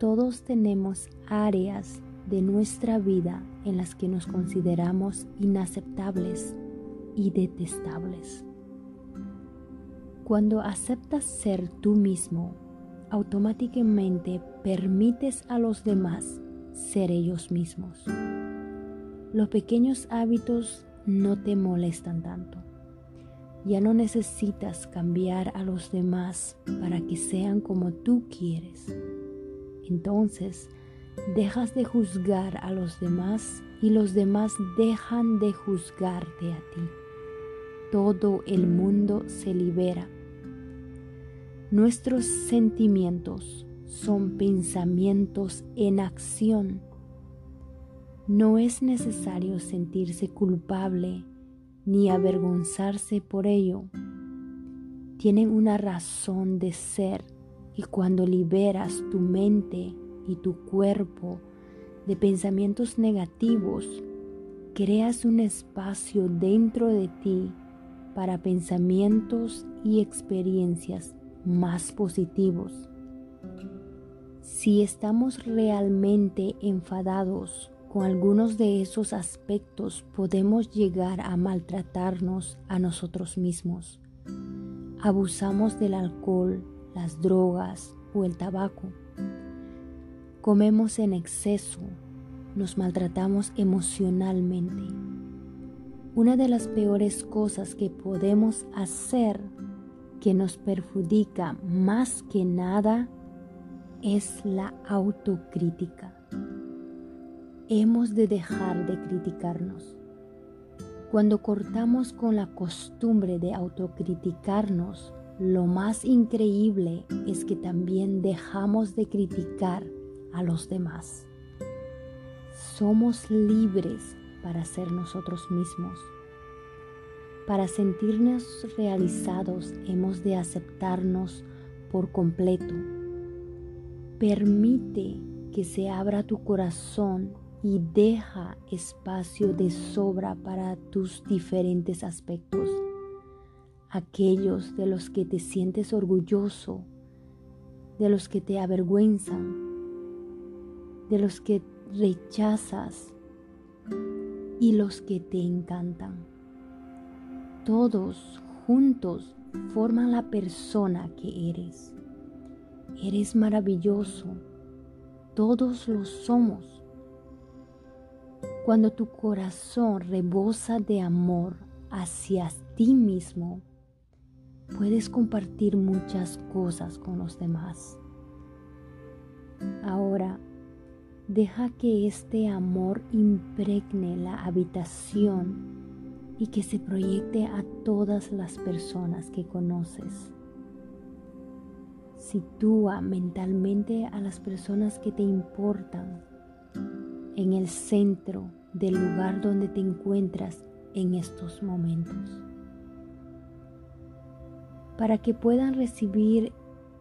todos tenemos áreas de nuestra vida en las que nos consideramos inaceptables y detestables. Cuando aceptas ser tú mismo, automáticamente permites a los demás ser ellos mismos. Los pequeños hábitos no te molestan tanto. Ya no necesitas cambiar a los demás para que sean como tú quieres. Entonces, dejas de juzgar a los demás y los demás dejan de juzgarte a ti. Todo el mundo se libera. Nuestros sentimientos son pensamientos en acción. No es necesario sentirse culpable ni avergonzarse por ello. Tienen una razón de ser y cuando liberas tu mente y tu cuerpo de pensamientos negativos, creas un espacio dentro de ti para pensamientos y experiencias más positivos. Si estamos realmente enfadados con algunos de esos aspectos, podemos llegar a maltratarnos a nosotros mismos. Abusamos del alcohol, las drogas o el tabaco comemos en exceso, nos maltratamos emocionalmente. Una de las peores cosas que podemos hacer que nos perjudica más que nada es la autocrítica. Hemos de dejar de criticarnos. Cuando cortamos con la costumbre de autocriticarnos, lo más increíble es que también dejamos de criticar a los demás. Somos libres para ser nosotros mismos. Para sentirnos realizados hemos de aceptarnos por completo. Permite que se abra tu corazón y deja espacio de sobra para tus diferentes aspectos, aquellos de los que te sientes orgulloso, de los que te avergüenzan, de los que rechazas y los que te encantan. Todos juntos forman la persona que eres. Eres maravilloso. Todos lo somos. Cuando tu corazón rebosa de amor hacia ti mismo, puedes compartir muchas cosas con los demás. Ahora, Deja que este amor impregne la habitación y que se proyecte a todas las personas que conoces. Sitúa mentalmente a las personas que te importan en el centro del lugar donde te encuentras en estos momentos. Para que puedan recibir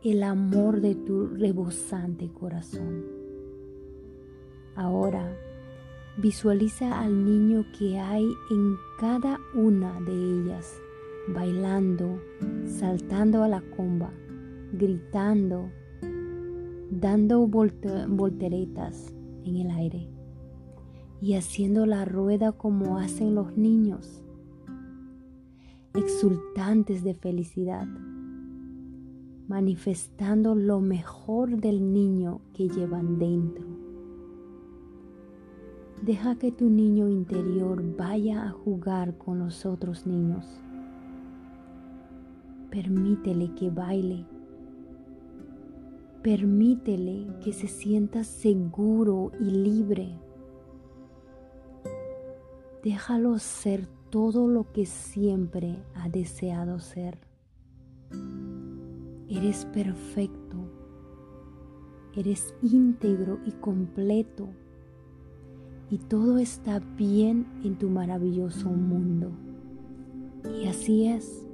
el amor de tu rebosante corazón. Ahora visualiza al niño que hay en cada una de ellas, bailando, saltando a la comba, gritando, dando volteretas en el aire y haciendo la rueda como hacen los niños, exultantes de felicidad, manifestando lo mejor del niño que llevan dentro. Deja que tu niño interior vaya a jugar con los otros niños. Permítele que baile. Permítele que se sienta seguro y libre. Déjalo ser todo lo que siempre ha deseado ser. Eres perfecto. Eres íntegro y completo y todo está bien en tu maravilloso mundo. Y así es.